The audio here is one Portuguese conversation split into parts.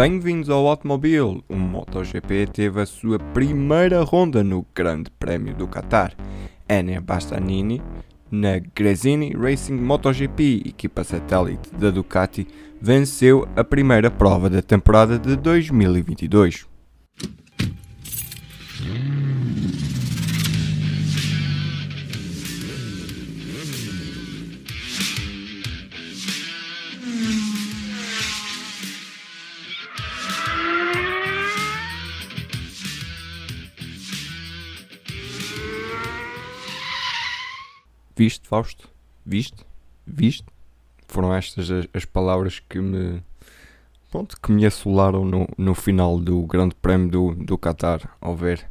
Bem-vindos ao Automobile! O MotoGP teve a sua primeira ronda no Grande Prémio do Qatar. Enea Bastianini, na Gresini Racing MotoGP, equipa satélite da Ducati, venceu a primeira prova da temporada de 2022. Viste, Fausto? Viste? Viste? Foram estas as, as palavras que me, pronto, que me assolaram no, no final do Grande Prémio do, do Qatar, ao ver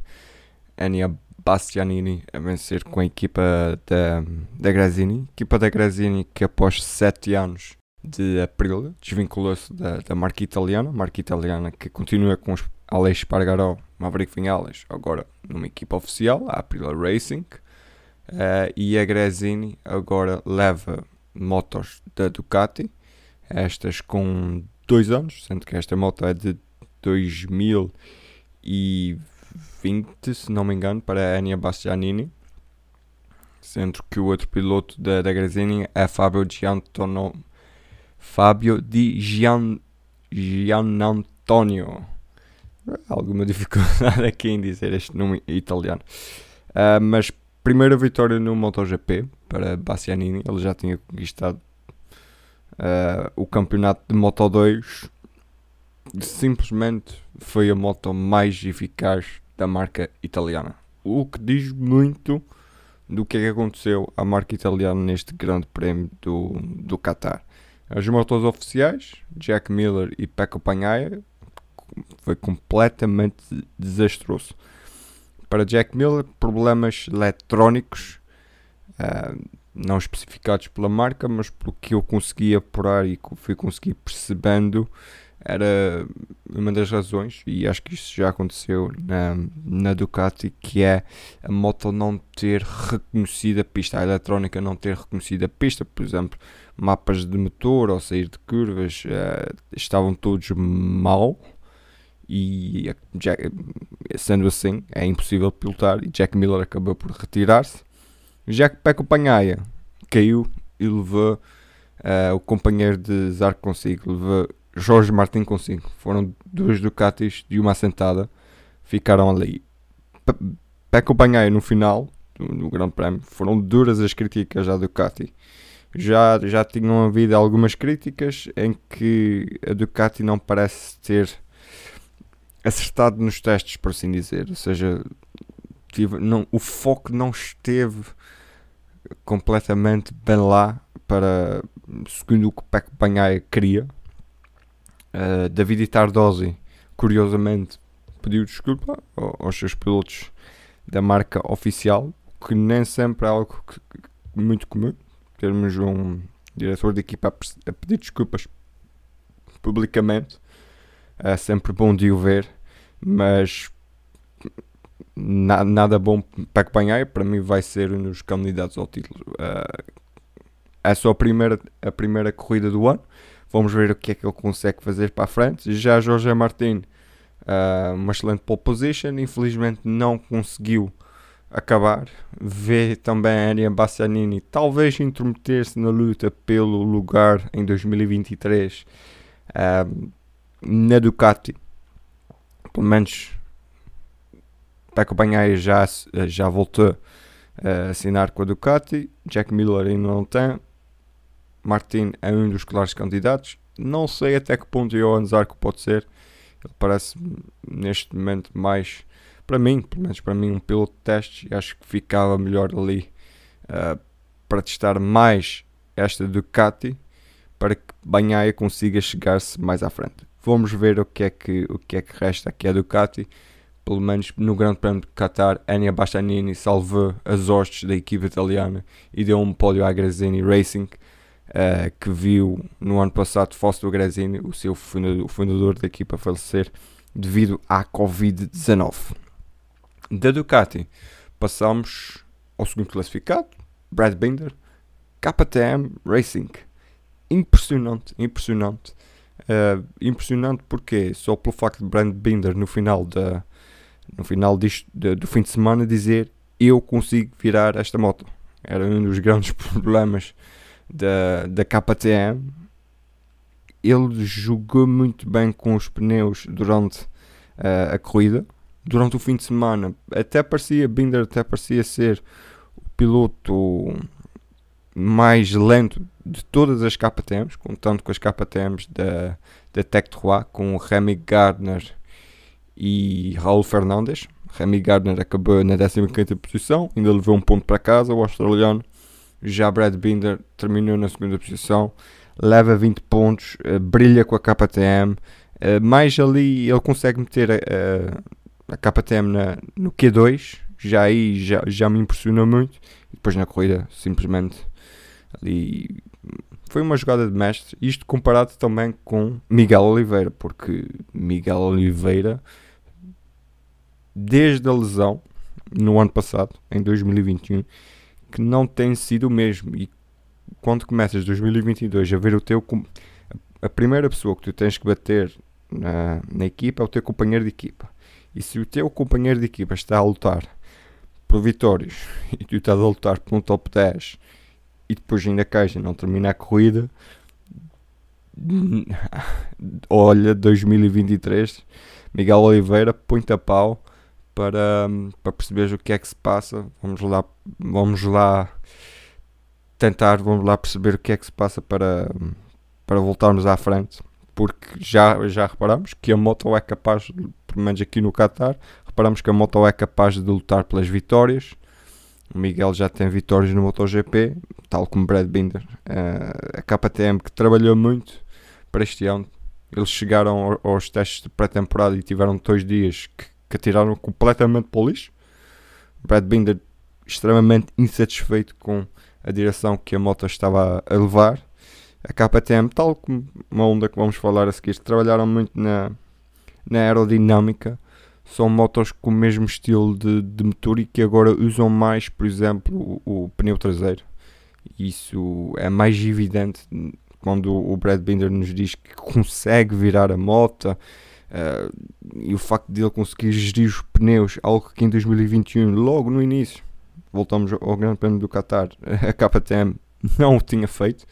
Enia Bastianini a vencer com a equipa da, da Grazini. Equipa da Grazini que após 7 anos de Aprilia desvinculou-se da, da marca italiana, marca italiana que continua com os Alex Spargaró, Maverick Vinales, agora numa equipa oficial, a Aprilia Racing. Uh, e a Gresini agora leva motos da Ducati, estas com dois anos, sendo que esta moto é de 2020, se não me engano, para a Enia Bastianini, sendo que o outro piloto da, da Gresini é Fabio Giantono, Fabio Di Gian, Gianantonio. Alguma dificuldade aqui em dizer este nome italiano. Uh, mas primeira vitória no MotoGP para Bastianini. Ele já tinha conquistado uh, o campeonato de Moto 2. Simplesmente foi a moto mais eficaz da marca italiana. O que diz muito do que é que aconteceu à marca italiana neste grande prémio do, do Qatar. As motos oficiais, Jack Miller e Pecco Bagnaia, foi completamente desastroso. Para Jack Miller, problemas eletrónicos, uh, não especificados pela marca, mas pelo que eu consegui apurar e fui conseguir percebendo, era uma das razões, e acho que isso já aconteceu na, na Ducati, que é a moto não ter reconhecido a pista, a eletrónica não ter reconhecido a pista, por exemplo, mapas de motor ao sair de curvas uh, estavam todos mal e Jack, sendo assim é impossível pilotar e Jack Miller acabou por retirar-se. Jack Pecco Panhaia caiu e levou uh, o companheiro de Zarco consigo, levou Jorge Martin consigo. Foram duas Ducatis de uma assentada, ficaram ali. Pe Pecco Panhaia no final, no Grande Prémio, foram duras as críticas à Ducati. Já, já tinham havido algumas críticas em que a Ducati não parece ter acertado nos testes, por assim dizer. Ou seja, tive, não, o foco não esteve completamente bem lá para segundo o que Peco Banhaia queria. Uh, David Tardosi, curiosamente, pediu desculpa aos seus pilotos da marca oficial, que nem sempre é algo que, muito comum. Termos um diretor de equipa a pedir desculpas publicamente é sempre bom de o ver, mas na, nada bom para acompanhar. Para mim, vai ser um dos candidatos ao título. Uh, é só a primeira, a primeira corrida do ano. Vamos ver o que é que ele consegue fazer para a frente. Já Jorge Martin, uh, uma excelente pole position. Infelizmente, não conseguiu acabar. Vê também a Ariane Bastianini talvez intrometer-se na luta pelo lugar em 2023. Uh, na Ducati, pelo menos Pecco Bagnaia já, já voltou a assinar com a Ducati, Jack Miller ainda não tem, Martin é um dos claros candidatos, não sei até que ponto Johan Zarco pode ser, ele parece neste momento mais, para mim, pelo menos para mim, um piloto de teste, acho que ficava melhor ali uh, para testar mais esta Ducati, para que Banhaia consiga chegar-se mais à frente. Vamos ver o que é que, o que, é que resta aqui a Ducati. Pelo menos no Grande Prémio de Qatar, Enia Bastianini salvou as hostes da equipa italiana e deu um pódio à Gresini Racing, uh, que viu no ano passado Fausto Gresini, o seu fundador, o fundador da equipa, falecer devido à Covid-19. Da Ducati, passamos ao segundo classificado, Brad Binder, KTM Racing. Impressionante, impressionante Uh, impressionante porque só pelo facto de Brand Binder no final, da, no final disto, de, do fim de semana dizer eu consigo virar esta moto. Era um dos grandes problemas da, da KTM. Ele jogou muito bem com os pneus durante uh, a corrida. Durante o fim de semana, até parecia, Binder até parecia ser o piloto mais lento de todas as KTMs, contando com as KTMs da, da Tech 3, com Remy Gardner e Raul Fernandes. Remy Gardner acabou na 15 posição, ainda levou um ponto para casa, o australiano. Já Brad Binder terminou na segunda posição, leva 20 pontos, uh, brilha com a KTM. Eh, mais ali ele consegue meter a, a, KTM na, no Q2, já aí já, já me impressionou muito. Depois na corrida simplesmente ali foi uma jogada de mestre. Isto comparado também com Miguel Oliveira, porque Miguel Oliveira, desde a lesão no ano passado, em 2021, que não tem sido o mesmo. E quando começas 2022 a ver o teu. A primeira pessoa que tu tens que bater na, na equipa é o teu companheiro de equipa. E se o teu companheiro de equipa está a lutar por vitórias e tu estás a lutar por um top 10 e depois ainda caixa não termina a corrida, olha 2023, Miguel Oliveira, põe-te a pau para, para perceberes o que é que se passa. Vamos lá, vamos lá tentar, vamos lá perceber o que é que se passa para, para voltarmos à frente. Porque já, já reparamos que a moto é capaz, pelo menos aqui no Qatar, reparamos que a moto é capaz de lutar pelas vitórias o Miguel já tem vitórias no MotoGP, tal como Brad Binder. Uh, a KTM que trabalhou muito para este ano. Eles chegaram aos testes de pré-temporada e tiveram dois dias que, que atiraram completamente para o lixo. Brad Binder extremamente insatisfeito com a direção que a moto estava a levar. A KTM, tal como uma onda que vamos falar a seguir, trabalharam muito na, na aerodinâmica são motos com o mesmo estilo de, de motor e que agora usam mais, por exemplo, o, o pneu traseiro. Isso é mais evidente quando o Brad Binder nos diz que consegue virar a moto uh, e o facto de ele conseguir gerir os pneus, algo que em 2021, logo no início, voltamos ao Grande Prêmio do Qatar, a KTM não o tinha feito.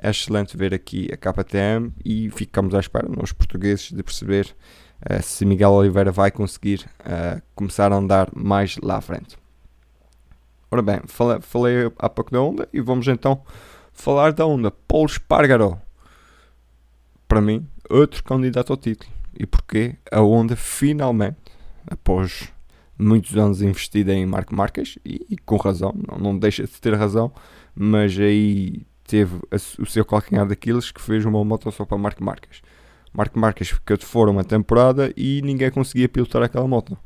É excelente ver aqui a KTM e ficamos à espera, nós portugueses, de perceber uh, se Miguel Oliveira vai conseguir uh, começar a andar mais lá à frente. Ora bem, falei, falei há pouco da onda e vamos então falar da onda. Paulo Espargaró, para mim, outro candidato ao título. E porquê? A onda finalmente, após muitos anos investida em Marco Marques, e, e, com razão, não, não deixa de ter razão, mas aí teve a, o seu calcanhar daqueles que fez uma moto só para Marco Marques. Marco Marques ficou de fora uma temporada e ninguém conseguia pilotar aquela moto.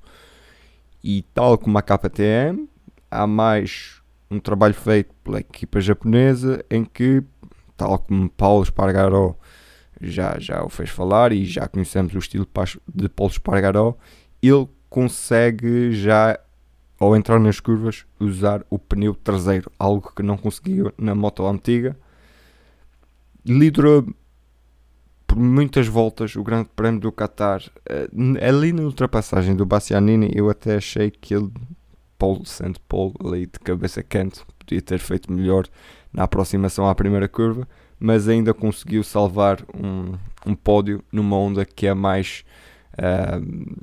E tal como a KTM, há mais um trabalho feito pela equipa japonesa em que, tal como Paulo Espargaró já, já o fez falar e já conhecemos o estilo de Paulo Espargaró, ele consegue já, ao entrar nas curvas, usar o pneu traseiro, algo que não conseguiu na moto antiga. Liderou por muitas voltas o Grande Prémio do Qatar. Uh, ali na ultrapassagem do Bastianini, eu até achei que ele, Paul Saint Paul, ali de cabeça quente, podia ter feito melhor na aproximação à primeira curva, mas ainda conseguiu salvar um, um pódio numa onda que é mais uh,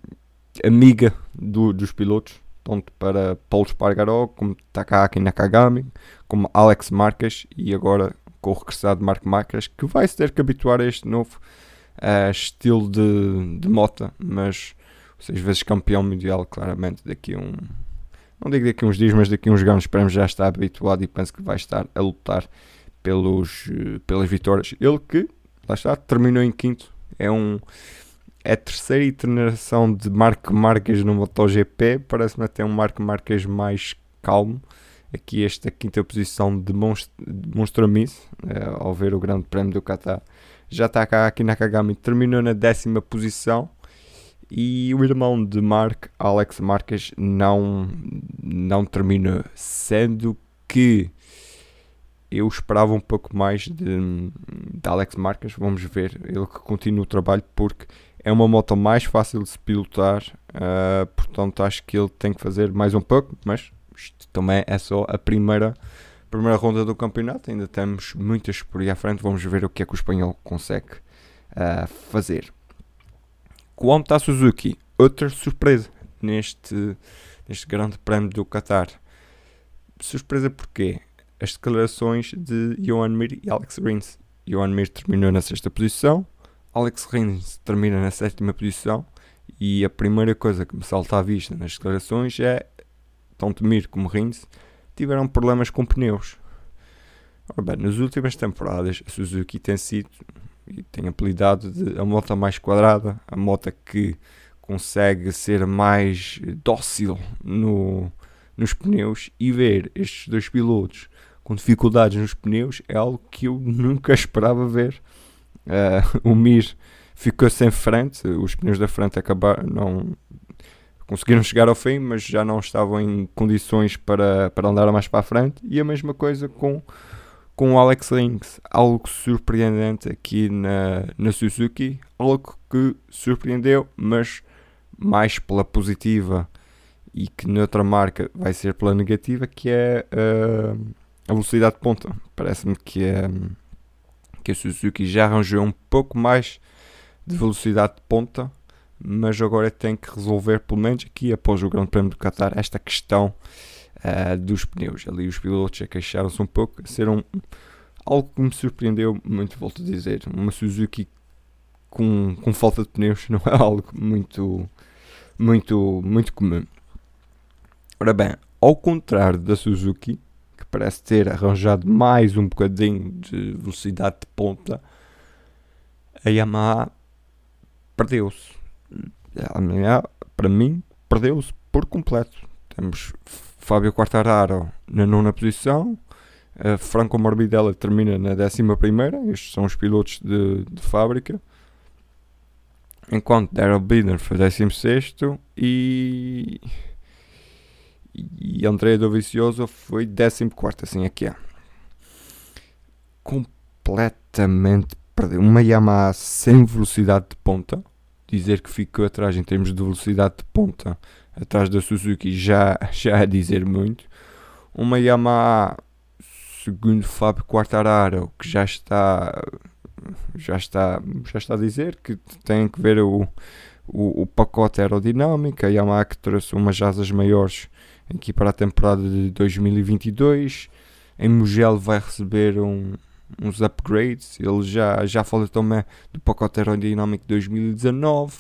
amiga do, dos pilotos, tanto para Paulo Spargaró, como Takaki Nakagami, como Alex Marques e agora com o regressado Marco Marques, que vai se ter que habituar a este novo uh, estilo de, de mota, mas seis vezes campeão mundial, claramente daqui a um. Não digo daqui a uns dias, mas daqui a uns anos esperamos já estar habituado e penso que vai estar a lutar pelos, pelas vitórias. Ele que, lá está, terminou em quinto. É um. É a terceira iteração de Marco Marques no MotoGP. Parece-me até um Marco Marques mais calmo aqui esta quinta posição demonstra-me é, ao ver o Grande Prémio do Qatar. Já está cá aqui Nakagami, terminou na décima posição e o irmão de Mark, Alex Marques, não, não terminou, sendo que eu esperava um pouco mais de, de Alex Marques. Vamos ver ele que continua o trabalho porque é uma moto mais fácil de se pilotar. Uh, portanto, acho que ele tem que fazer mais um pouco, mas também é só a primeira, primeira ronda do campeonato. Ainda temos muitas por aí à frente. Vamos ver o que é que o espanhol consegue uh, fazer. Quanto Suzuki, outra surpresa neste, neste grande prémio do Qatar. Surpresa porquê? As declarações de Johan Mir e Alex Rins. Johan Mir terminou na sexta posição, Alex Rins termina na sétima posição e a primeira coisa que me salta à vista nas declarações é tanto Mir como Rins tiveram problemas com pneus. Ora bem, nas últimas temporadas a Suzuki tem sido e tem apelidado de a moto mais quadrada, a moto que consegue ser mais dócil no, nos pneus e ver estes dois pilotos com dificuldades nos pneus é algo que eu nunca esperava ver. Uh, o Mir ficou sem frente, os pneus da frente acabaram, não conseguiram chegar ao fim, mas já não estavam em condições para, para andar mais para a frente. E a mesma coisa com, com o Alex Rins, algo surpreendente aqui na, na Suzuki, algo que surpreendeu, mas mais pela positiva e que noutra marca vai ser pela negativa, que é uh, a velocidade de ponta. Parece-me que, uh, que a Suzuki já arranjou um pouco mais de velocidade de ponta, mas agora tem que resolver, pelo menos aqui após o Grande Prémio do Qatar, esta questão uh, dos pneus. Ali os pilotos queixaram-se um pouco, ser um, algo que me surpreendeu muito, volto a dizer. Uma Suzuki com, com falta de pneus não é algo muito, muito, muito comum. Ora bem, ao contrário da Suzuki, que parece ter arranjado mais um bocadinho de velocidade de ponta, a Yamaha perdeu-se. Para mim, perdeu-se por completo. Temos Fábio Quartararo na nona posição, Franco Morbidelli termina na décima primeira. Estes são os pilotos de, de fábrica. Enquanto Daryl Binder foi décimo sexto e e André Dovizioso foi 14, assim aqui é. Completamente perdeu. Uma Yamaha sem velocidade de ponta. Dizer que ficou atrás em termos de velocidade de ponta, atrás da Suzuki, já, já é dizer muito. Uma Yamaha, segundo Fábio Quartararo, que já está já está, já está a dizer que tem que ver o, o, o pacote aerodinâmico. A Yamaha que trouxe umas asas maiores aqui para a temporada de 2022. Em Mugello vai receber um, uns upgrades. Ele já, já falou também do pacote aerodinâmico 2019.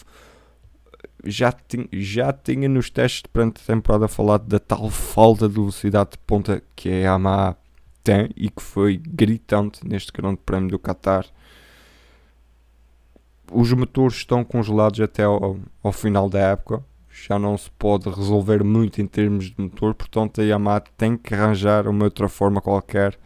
Já, tinha, já tinha nos testes durante a temporada falado da tal falta de velocidade de ponta que a Yamaha tem e que foi gritante neste Grande Prémio do Qatar. Os motores estão congelados até ao, ao final da época já não se pode resolver muito em termos de motor, portanto a Yamaha tem que arranjar uma outra forma qualquer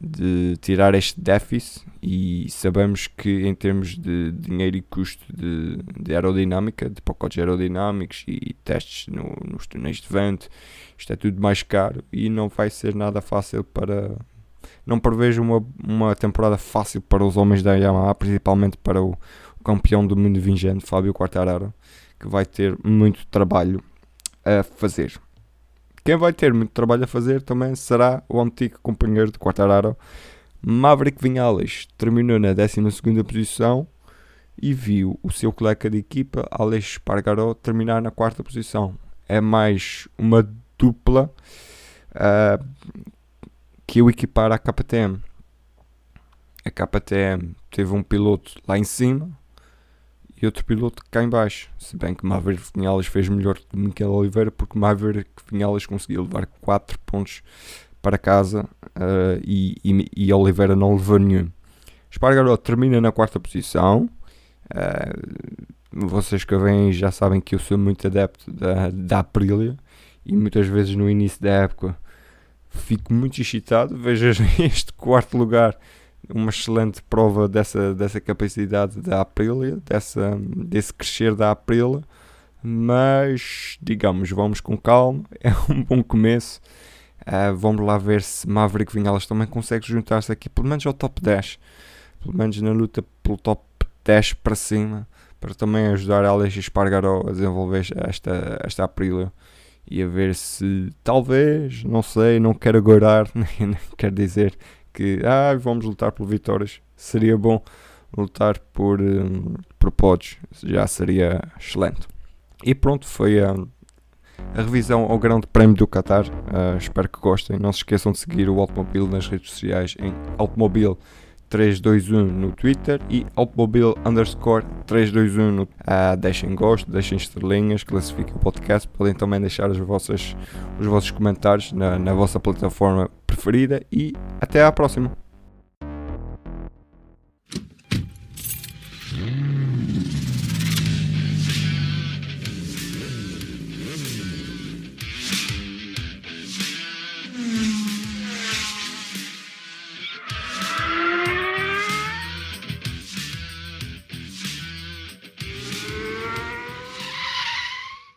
de tirar este déficit e sabemos que em termos de dinheiro e custo de, de aerodinâmica, de pacotes aerodinâmicos e testes no, nos túneis de vento, isto é tudo mais caro e não vai ser nada fácil para... Não prevejo uma, uma temporada fácil para os homens da Yamaha, principalmente para o, o campeão do mundo vigente, Fábio Quartararo que vai ter muito trabalho a fazer. Quem vai ter muito trabalho a fazer também será o antigo companheiro de Quartararo, Maverick Vinhales. Terminou na 12 posição e viu o seu colega de equipa, Alex Spargaró, terminar na quarta posição. É mais uma dupla uh, que eu equipar à KTM. A KTM teve um piloto lá em cima, e outro piloto cá em baixo. Se bem que Maverick Vinhales fez melhor que Miquel Oliveira, porque Maverick Vinhales conseguiu levar 4 pontos para casa uh, e, e, e, Oliveira não levou nenhum. Espargaró termina na quarta posição. Uh, vocês que vêm já sabem que eu sou muito adepto da, da Aprilia e muitas vezes no início da época fico muito excitado. Vejo este quarto lugar uma excelente prova dessa, dessa capacidade da Aprilia, dessa, desse crescer da Aprilia, mas digamos, vamos com calma, é um bom começo. Uh, vamos lá ver se Maverick Vinhalas também consegue juntar-se aqui, pelo menos ao top 10. Pelo menos na luta pelo top 10 para cima, para também ajudar Alex Espargaró a desenvolver esta, esta Aprilia. E a ver se, talvez, não sei, não quero agora, nem quero dizer que ah, vamos lutar por vitórias. Seria bom lutar por, um, por pods, já seria excelente. E pronto, foi a. A revisão ao Grande Prémio do Qatar. Uh, espero que gostem. Não se esqueçam de seguir o Automobile nas redes sociais em Automobile 321 no Twitter e Automobile underscore 321 no uh, Deixem gosto, deixem estrelinhas, classifiquem o podcast. Podem também deixar as vossas, os vossos comentários na, na vossa plataforma preferida e até à próxima.